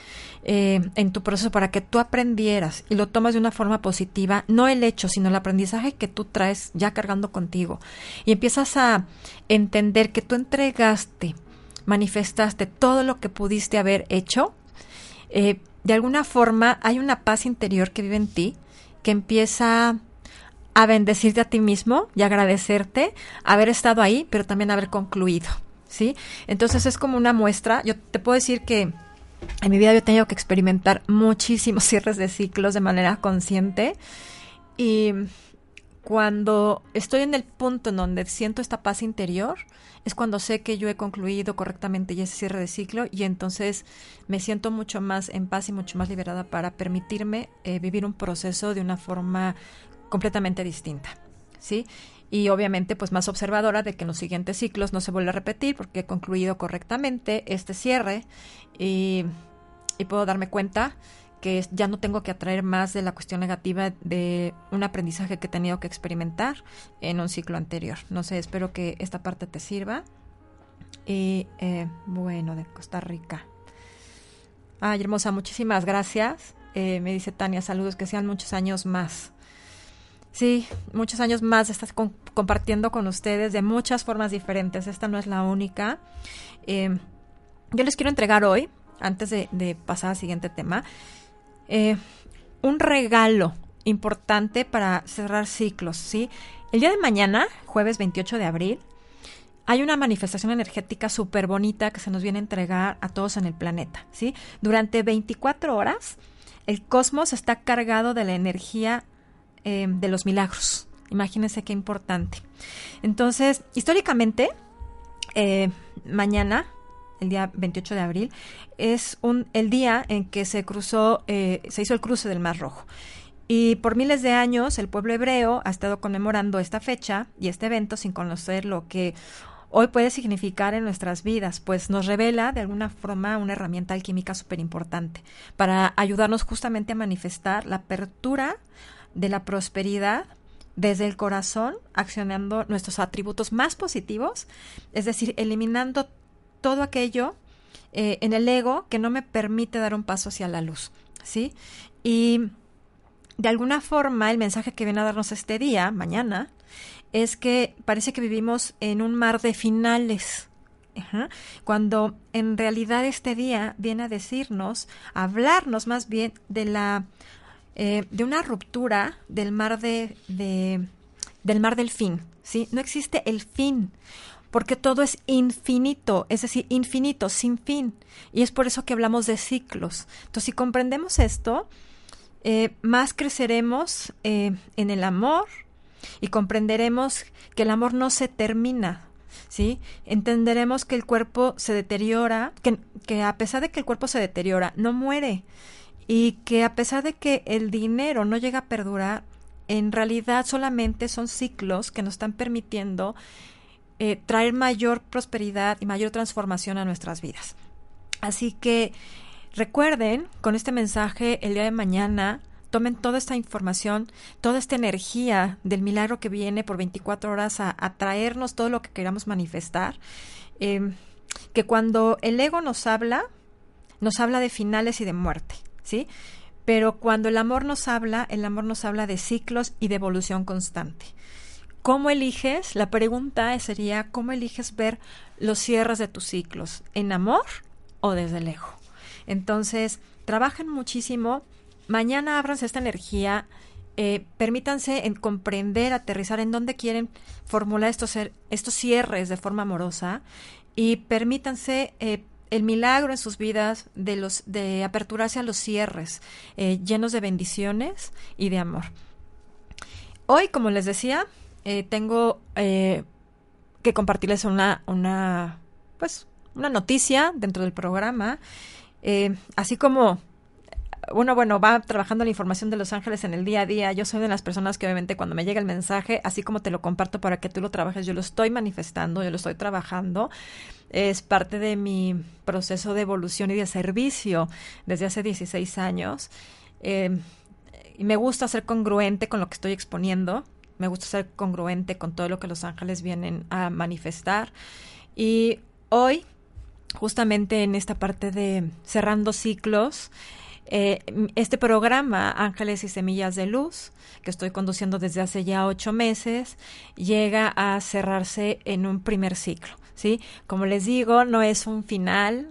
eh, en tu proceso para que tú aprendieras y lo tomas de una forma positiva, no el hecho, sino el aprendizaje que tú traes ya cargando contigo. Y empiezas a entender que tú entregaste, manifestaste todo lo que pudiste haber hecho. Eh, de alguna forma hay una paz interior que vive en ti que empieza a bendecirte a ti mismo y agradecerte haber estado ahí, pero también haber concluido, ¿sí? Entonces es como una muestra. Yo te puedo decir que en mi vida yo he tenido que experimentar muchísimos cierres de ciclos de manera consciente y cuando estoy en el punto en donde siento esta paz interior, es cuando sé que yo he concluido correctamente ese cierre de ciclo y entonces me siento mucho más en paz y mucho más liberada para permitirme eh, vivir un proceso de una forma completamente distinta, ¿sí? Y obviamente pues más observadora de que en los siguientes ciclos no se vuelva a repetir porque he concluido correctamente este cierre y, y puedo darme cuenta que ya no tengo que atraer más de la cuestión negativa de un aprendizaje que he tenido que experimentar en un ciclo anterior. No sé, espero que esta parte te sirva. Y eh, bueno, de Costa Rica. Ay, hermosa, muchísimas gracias. Eh, me dice Tania, saludos, que sean muchos años más. Sí, muchos años más estás compartiendo con ustedes de muchas formas diferentes. Esta no es la única. Eh, yo les quiero entregar hoy, antes de, de pasar al siguiente tema, eh, un regalo importante para cerrar ciclos, ¿sí? El día de mañana, jueves 28 de abril, hay una manifestación energética súper bonita que se nos viene a entregar a todos en el planeta, ¿sí? Durante 24 horas, el cosmos está cargado de la energía eh, de los milagros. Imagínense qué importante. Entonces, históricamente, eh, mañana, el día 28 de abril, es un, el día en que se cruzó, eh, se hizo el cruce del Mar Rojo. Y por miles de años el pueblo hebreo ha estado conmemorando esta fecha y este evento sin conocer lo que hoy puede significar en nuestras vidas, pues nos revela de alguna forma una herramienta alquímica súper importante para ayudarnos justamente a manifestar la apertura de la prosperidad desde el corazón, accionando nuestros atributos más positivos, es decir, eliminando todo aquello eh, en el ego que no me permite dar un paso hacia la luz, ¿sí? Y de alguna forma el mensaje que viene a darnos este día, mañana, es que parece que vivimos en un mar de finales. Cuando en realidad este día viene a decirnos, a hablarnos más bien de la eh, de una ruptura del mar de, de, del mar del fin, ¿sí? No existe el fin porque todo es infinito, es decir, infinito, sin fin. Y es por eso que hablamos de ciclos. Entonces, si comprendemos esto, eh, más creceremos eh, en el amor y comprenderemos que el amor no se termina. ¿Sí? Entenderemos que el cuerpo se deteriora, que, que a pesar de que el cuerpo se deteriora, no muere. Y que a pesar de que el dinero no llega a perdurar, en realidad solamente son ciclos que nos están permitiendo eh, traer mayor prosperidad y mayor transformación a nuestras vidas. Así que recuerden con este mensaje el día de mañana, tomen toda esta información, toda esta energía del milagro que viene por 24 horas a, traernos todo lo que queramos manifestar. Em, que cuando el ego nos habla, nos habla de finales y de muerte, ¿sí? Pero cuando el amor nos habla, el amor nos habla de ciclos y de evolución constante. ¿Cómo eliges? La pregunta sería, ¿cómo eliges ver los cierres de tus ciclos? ¿En amor o desde lejos? Entonces, trabajen muchísimo. Mañana ábranse esta energía. Eh, permítanse en comprender, aterrizar en dónde quieren formular estos, estos cierres de forma amorosa y permítanse eh, el milagro en sus vidas de, los, de aperturarse a los cierres, eh, llenos de bendiciones y de amor. Hoy, como les decía, eh, tengo eh, que compartirles una, una, pues, una noticia dentro del programa. así como uno, bueno, va trabajando la información de Los Ángeles en el día a día. Yo soy de las personas que obviamente cuando me llega el mensaje, así como te lo comparto para que tú lo trabajes, yo lo estoy manifestando, yo lo estoy trabajando. Es parte de mi proceso de evolución y de servicio desde hace 16 años. Eh, y me gusta ser congruente con lo que estoy exponiendo. Me gusta ser congruente con todo lo que Los Ángeles vienen a manifestar. Y hoy, justamente en esta parte de cerrando ciclos, eh, este programa, Ángeles y Semillas de Luz, que estoy conduciendo desde hace ya ocho meses, llega a cerrarse en un primer ciclo. ¿sí? Como les digo, no es un final,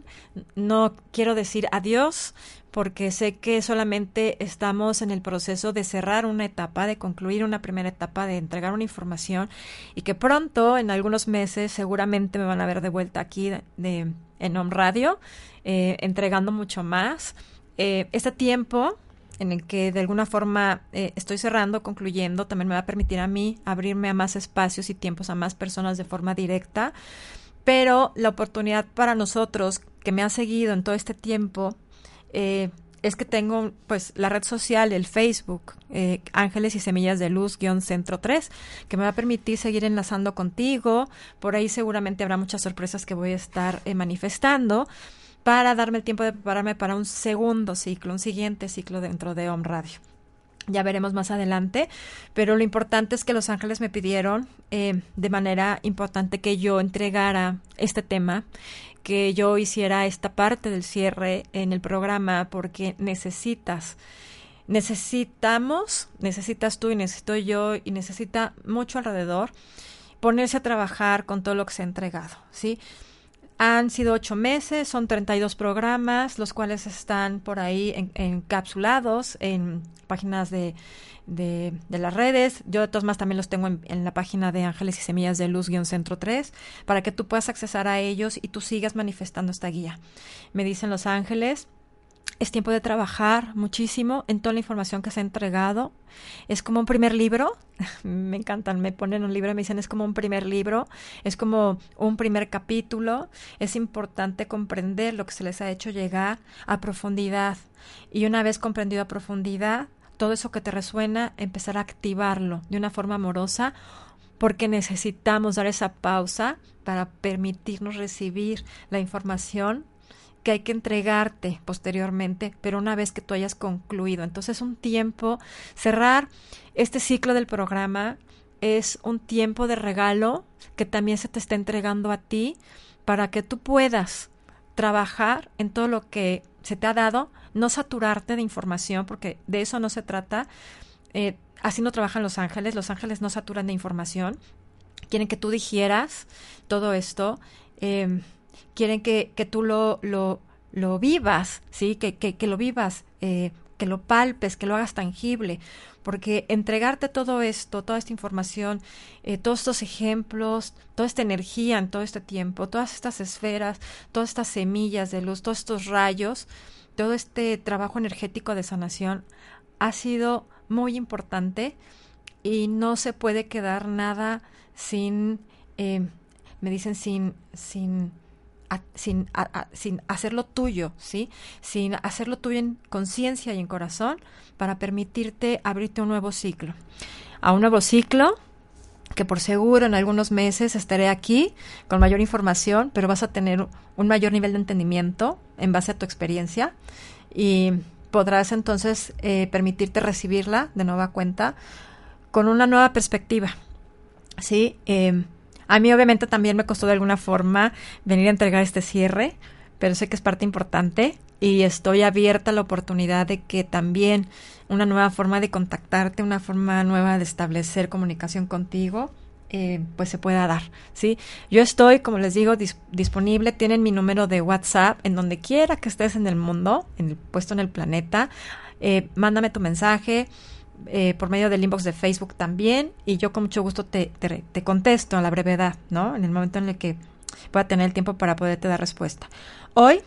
no quiero decir adiós, porque sé que solamente estamos en el proceso de cerrar una etapa, de concluir una primera etapa, de entregar una información y que pronto, en algunos meses, seguramente me van a ver de vuelta aquí de, en Home Radio, eh, entregando mucho más eh, este tiempo en el que de alguna forma eh, estoy cerrando, concluyendo, también me va a permitir a mí abrirme a más espacios y tiempos a más personas de forma directa, pero la oportunidad para nosotros que me ha seguido en todo este tiempo eh, es que tengo pues la red social, el Facebook, eh, Ángeles y Semillas de Luz, guion Centro 3, que me va a permitir seguir enlazando contigo. Por ahí seguramente habrá muchas sorpresas que voy a estar manifestando para darme el tiempo de prepararme para un segundo ciclo, un siguiente ciclo dentro de Home Radio. Ya veremos más adelante, pero lo importante es que los ángeles me pidieron eh, de manera importante que yo entregara este tema, que yo hiciera esta parte del cierre en el programa, porque necesitas, necesitamos, necesitas tú y necesito yo y necesita mucho alrededor ponerse a trabajar con todo lo que se ha entregado, ¿sí? Han sido ocho meses, son 32 programas, los cuales están por ahí encapsulados en, páginas de, de, las redes. Yo de todas más también los tengo en, la página de Ángeles y Semillas de Luz-Centro 3, para que tú puedas accesar a ellos y tú sigas manifestando esta guía. Me dicen Los Ángeles, es tiempo de trabajar muchísimo en toda la información que se ha entregado. Es como un primer libro. me encantan, me ponen un libro y me dicen es como un primer libro, es como un primer capítulo. Es importante comprender lo que se les ha hecho llegar a profundidad. Y una vez comprendido a profundidad, todo eso que te resuena, empezar a activarlo de una forma amorosa porque necesitamos dar esa pausa para permitirnos recibir la información que hay que entregarte posteriormente, pero una vez que tú hayas concluido. Entonces, un tiempo, cerrar este ciclo del programa es un tiempo de regalo que también se te está entregando a ti para que tú puedas trabajar en todo lo que se te ha dado, no saturarte de información, porque de eso no se trata. Eh, así no trabajan los ángeles, los ángeles no saturan de información, quieren que tú digieras todo esto. Eh, quieren que, que tú lo, lo, lo, vivas, ¿sí? Que, que, que lo vivas, eh, que lo palpes, que lo hagas tangible, porque entregarte todo esto, toda esta información, eh, todos estos ejemplos, toda esta energía en todo este tiempo, todas estas esferas, todas estas semillas de luz, todos estos rayos, todo este trabajo energético de sanación ha sido muy importante y no se puede quedar nada sin, eh, me dicen, sin, sin sin, sin hacerlo tuyo, ¿sí? Sin hacerlo tuyo en conciencia y en corazón para permitirte abrirte un nuevo ciclo. A un nuevo ciclo que por seguro en algunos meses estaré aquí con mayor información, pero vas a tener un mayor nivel de entendimiento en base a tu experiencia y podrás entonces eh, permitirte recibirla de nueva cuenta con una nueva perspectiva. ¿sí? Eh, a mí obviamente también me costó de alguna forma venir a entregar este cierre, pero sé que es parte importante y estoy abierta a la oportunidad de que también una nueva forma de contactarte, una forma nueva de establecer comunicación contigo, eh, pues se pueda dar, ¿sí? Yo estoy, como les digo, disponible, tienen mi número de WhatsApp en donde quiera que estés en el mundo, en el, puesto en el planeta, eh, mándame tu mensaje, eh, por medio del inbox de Facebook también y yo con mucho gusto te, te, contesto a la brevedad, ¿no? En el momento en el que pueda tener el tiempo para poderte dar respuesta. Hoy,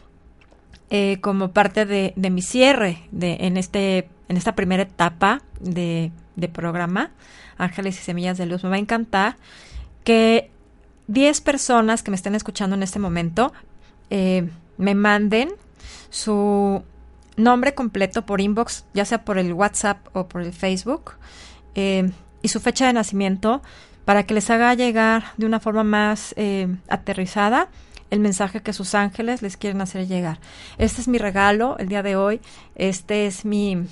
eh, como parte de, de, mi cierre de, en, este, en esta primera etapa de, de programa, Ángeles y Semillas de Luz, me va a encantar que 10 personas que me estén escuchando en este momento eh, me manden su nombre completo por inbox, ya sea por el WhatsApp o por el Facebook, eh, y su fecha de nacimiento para que les haga llegar de una forma más eh, aterrizada el mensaje que sus ángeles les quieren hacer llegar. Este es mi regalo el día de hoy. Este es mi,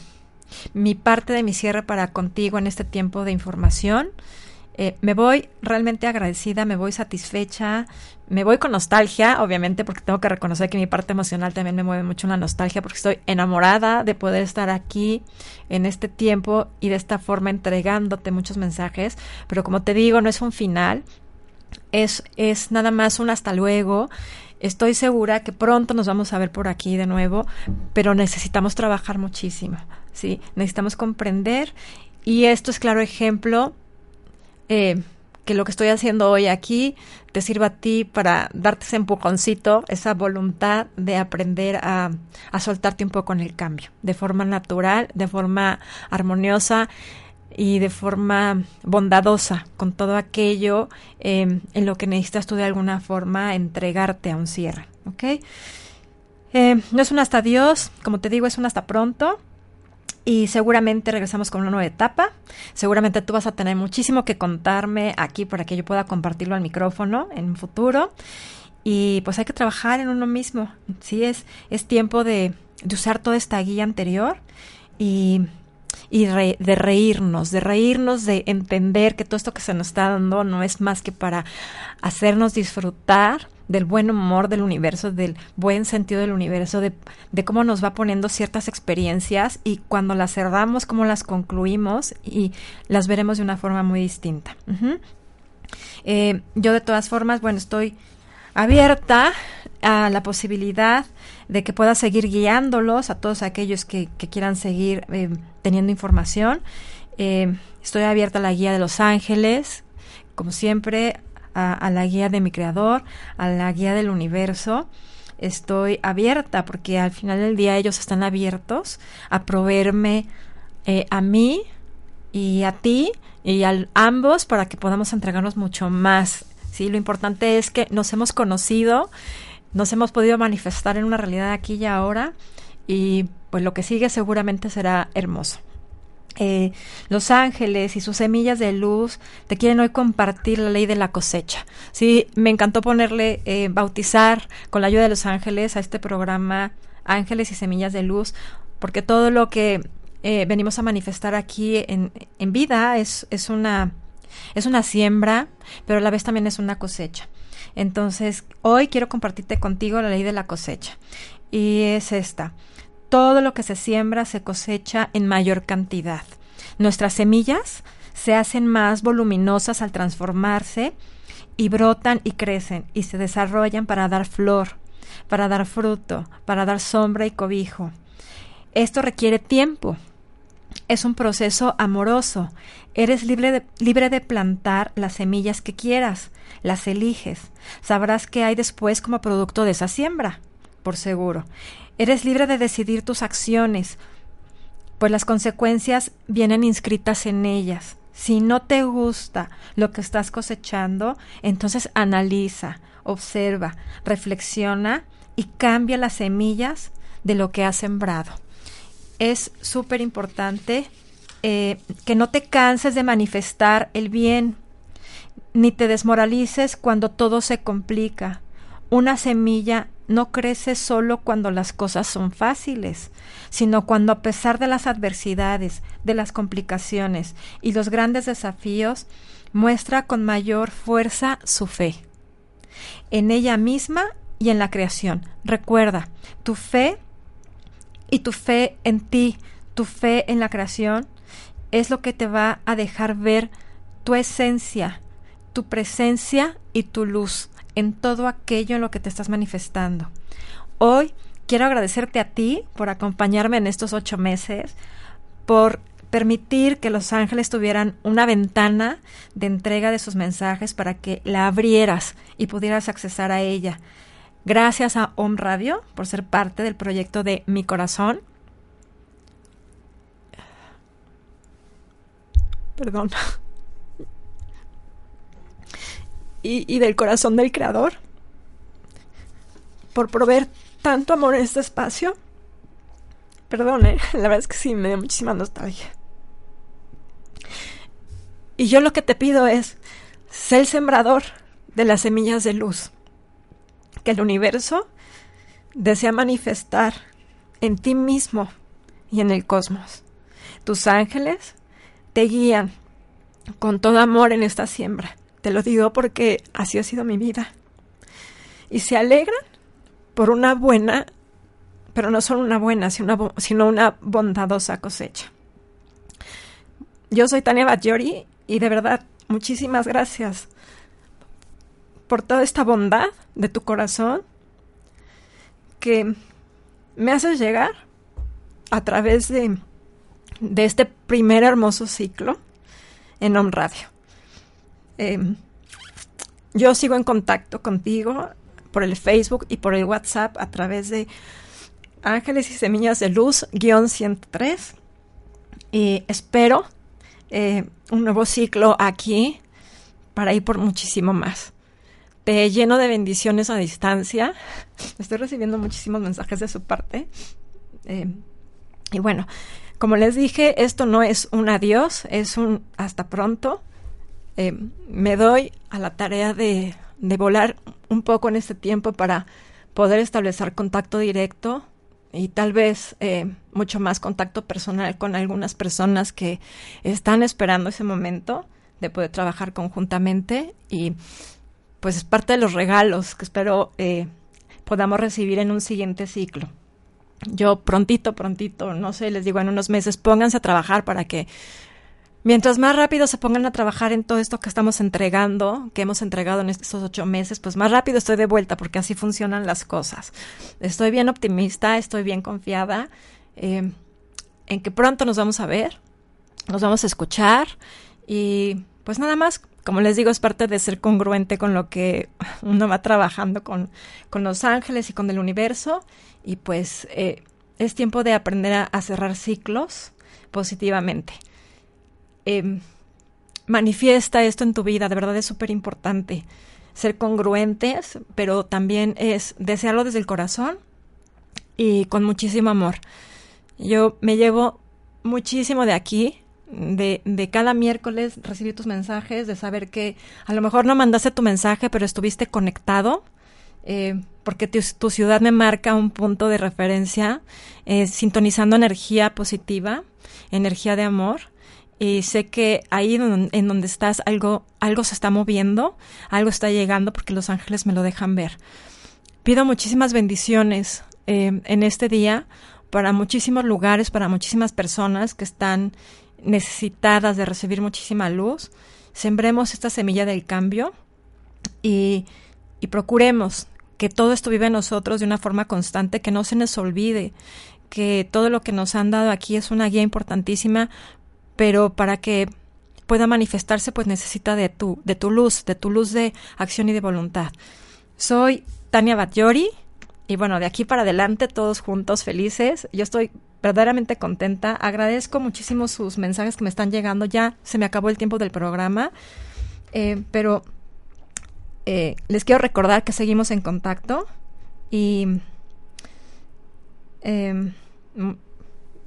mi parte de mi cierre para contigo en este tiempo de información. Eh, me voy realmente agradecida, me voy satisfecha, me voy con nostalgia, obviamente, porque tengo que reconocer que mi parte emocional también me mueve mucho la nostalgia, porque estoy enamorada de poder estar aquí en este tiempo y de esta forma entregándote muchos mensajes. Pero como te digo, no es un final, es, es nada más un hasta luego. Estoy segura que pronto nos vamos a ver por aquí de nuevo, pero necesitamos trabajar muchísimo, ¿sí? Necesitamos comprender y esto es claro ejemplo eh, que lo que estoy haciendo hoy aquí te sirva a ti para darte ese empujoncito, esa voluntad de aprender a, a soltarte un poco en el cambio, de forma natural, de forma armoniosa y de forma bondadosa con todo aquello eh, en lo que necesitas tú de alguna forma entregarte a un cierre, ¿ok? Eh, no es un hasta Dios, como te digo, es un hasta pronto y seguramente regresamos con una nueva etapa. Seguramente tú vas a tener muchísimo que contarme aquí para que yo pueda compartirlo al micrófono en un futuro. Y pues hay que trabajar en uno mismo. Sí, es, es tiempo de, de usar toda esta guía anterior y, y de reírnos, de reírnos, de entender que todo esto que se nos está dando no es más que para hacernos disfrutar del buen humor del universo, del buen sentido del universo, de, de, cómo nos va poniendo ciertas experiencias y cuando las cerramos, cómo las concluimos y las veremos de una forma muy distinta. Eh, yo de todas formas, bueno, estoy abierta a la posibilidad de que pueda seguir guiándolos a todos aquellos que, que quieran seguir eh, teniendo información. Eh, estoy abierta a la guía de los ángeles, como siempre, a, a, la guía de mi creador, a la guía del universo. Estoy abierta porque al final del día ellos están abiertos a proveerme eh, a mí y a ti y a ambos para que podamos entregarnos mucho más. ¿sí? Lo importante es que nos hemos conocido, nos hemos podido manifestar en una realidad aquí y ahora y pues lo que sigue seguramente será hermoso. Eh, los ángeles y sus semillas de luz te quieren hoy compartir la ley de la cosecha. Sí, me encantó ponerle, eh, bautizar con la ayuda de los ángeles a este programa Ángeles y Semillas de Luz, porque todo lo que eh, venimos a manifestar aquí en, en vida es, es, una, es una siembra, pero a la vez también es una cosecha. Entonces, hoy quiero compartirte contigo la ley de la cosecha. Y es esta todo lo que se siembra se cosecha en mayor cantidad. Nuestras semillas se hacen más voluminosas al transformarse y brotan y crecen y se desarrollan para dar flor, para dar fruto, para dar sombra y cobijo. Esto requiere tiempo. Es un proceso amoroso. Eres libre de, plantar las semillas que quieras, las eliges. Sabrás qué hay después como producto de esa siembra, por seguro. Eres libre de decidir tus acciones, pues las consecuencias vienen inscritas en ellas. Si no te gusta lo que estás cosechando, entonces analiza, observa, reflexiona y cambia las semillas de lo que has sembrado. Es súper importante eh, que no te canses de manifestar el bien, ni te desmoralices cuando todo se complica. Una semilla no crece solo cuando las cosas son fáciles, sino cuando a pesar de las adversidades, de las complicaciones y los grandes desafíos, muestra con mayor fuerza su fe en ella misma y en la creación. Recuerda, tu fe y tu fe en ti, tu fe en la creación, es lo que te va a dejar ver tu esencia, tu presencia y tu luz en todo aquello en lo que te estás manifestando. Hoy quiero agradecerte a ti por acompañarme en estos ocho meses, por permitir que los ángeles tuvieran una ventana de entrega de sus mensajes para que la abrieras y pudieras accesar a ella. Gracias a Om Radio por ser parte del proyecto de Mi Corazón. Perdón. Y, del corazón del Creador por proveer tanto amor en este espacio. Perdón, ¿eh? la verdad es que sí, me dio muchísima nostalgia. Y yo lo que te pido es ser el sembrador de las semillas de luz que el universo desea manifestar en ti mismo y en el cosmos. Tus ángeles te guían con todo amor en esta siembra. Te lo digo porque así ha sido mi vida. Y se alegran por una buena, pero no solo una buena, sino una, bondadosa cosecha. Yo soy Tania Batllori y de verdad muchísimas gracias por toda esta bondad de tu corazón que me haces llegar a través de, de este primer hermoso ciclo en Home Radio. Em, yo sigo en contacto contigo por el Facebook y por el WhatsApp a través de Ángeles y Semillas de Luz, guion 103. Y espero eh, un nuevo ciclo aquí para ir por muchísimo más. Te lleno de bendiciones a distancia. Estoy recibiendo muchísimos mensajes de su parte. Eh, y bueno, como les dije, esto no es un adiós, es un hasta pronto. Eh, me doy a la tarea de de volar un poco en este tiempo para poder establecer contacto directo y tal vez eh, mucho más contacto personal con algunas personas que están esperando ese momento de poder trabajar conjuntamente y pues es parte de los regalos que espero eh, podamos recibir en un siguiente ciclo. Yo prontito, prontito, no sé, les digo en unos meses, pónganse a trabajar para que Mientras más rápido se pongan a trabajar en todo esto que estamos entregando, que hemos entregado en estos ocho meses, pues más rápido estoy de vuelta porque así funcionan las cosas. Estoy bien optimista, estoy bien confiada eh, en que pronto nos vamos a ver, nos vamos a escuchar y pues nada más, como les digo, es parte de ser congruente con lo que uno va trabajando con, con los ángeles y con el universo y pues eh, es tiempo de aprender a cerrar ciclos positivamente. Em, manifiesta esto en tu vida, de verdad es súper importante. Ser congruentes, pero también es desearlo desde el corazón y con muchísimo amor. Yo me llevo muchísimo de aquí, de, de, cada miércoles recibir tus mensajes, de saber que a lo mejor no mandaste tu mensaje, pero estuviste conectado, eh, porque tu, ciudad me marca un punto de referencia, eh, sintonizando energía positiva, energía de amor y sé que ahí en donde estás algo, algo se está moviendo, algo está llegando porque los ángeles me lo dejan ver. Pido muchísimas bendiciones eh, en este día para muchísimos lugares, para muchísimas personas que están necesitadas de recibir muchísima luz. Sembremos esta semilla del cambio y, y procuremos que todo esto viva en nosotros de una forma constante, que no se nos olvide que todo lo que nos han dado aquí es una guía importantísima pero para que pueda manifestarse pues necesita de tu, de tu luz, de tu luz de acción y de voluntad. Soy Tania Batllori y bueno, de aquí para adelante todos juntos felices. Yo estoy verdaderamente contenta. Agradezco muchísimo sus mensajes que me están llegando. Ya se me acabó el tiempo del programa, eh, pero eh, les quiero recordar que seguimos en contacto y eh,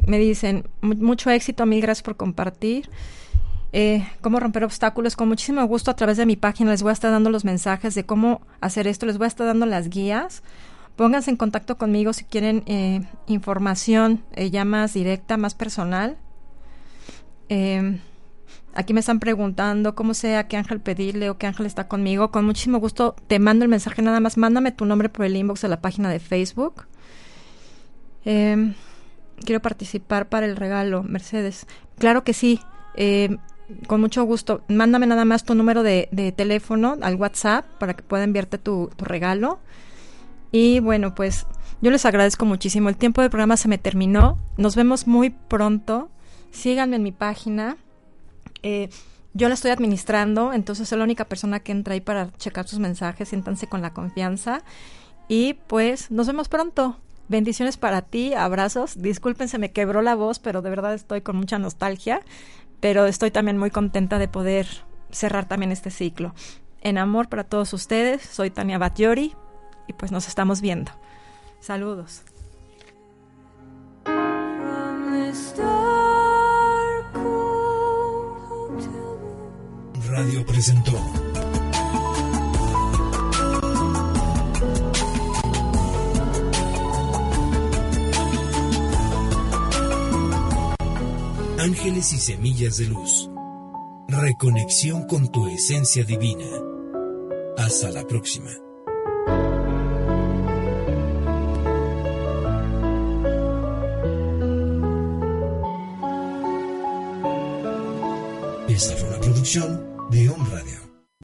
me dicen, mucho éxito, mil gracias por compartir. Eh, cómo romper obstáculos. Con muchísimo gusto a través de mi página les voy a estar dando los mensajes de cómo hacer esto, les voy a estar dando las guías. Pónganse en contacto conmigo si quieren eh, información eh, ya más directa, más personal. aquí me están preguntando cómo sea qué ángel pedirle o qué ángel está conmigo. Con muchísimo gusto te mando el mensaje nada más. Mándame tu nombre por el inbox de la página de Facebook. Quiero participar para el regalo, Mercedes. Claro que sí, eh, con mucho gusto. Mándame nada más tu número de, teléfono al WhatsApp para que pueda enviarte tu, regalo. Y bueno, pues yo les agradezco muchísimo. El tiempo del programa se me terminó. Nos vemos muy pronto síganme en mi página. Eh, yo la estoy administrando, entonces soy la única persona que entra ahí para checar sus mensajes, siéntanse con la confianza. Y pues nos vemos pronto. Bendiciones para ti, abrazos. Disculpen, se me quebró la voz, pero de verdad estoy con mucha nostalgia. Pero estoy también muy contenta de poder cerrar también este ciclo. En amor para todos ustedes, soy Tania Batllori y pues nos estamos viendo. Saludos. Radio presentó Ángeles y Semillas de Luz. Reconexión con tu esencia divina. Hasta la próxima. Esta fue una producción de Home Radio.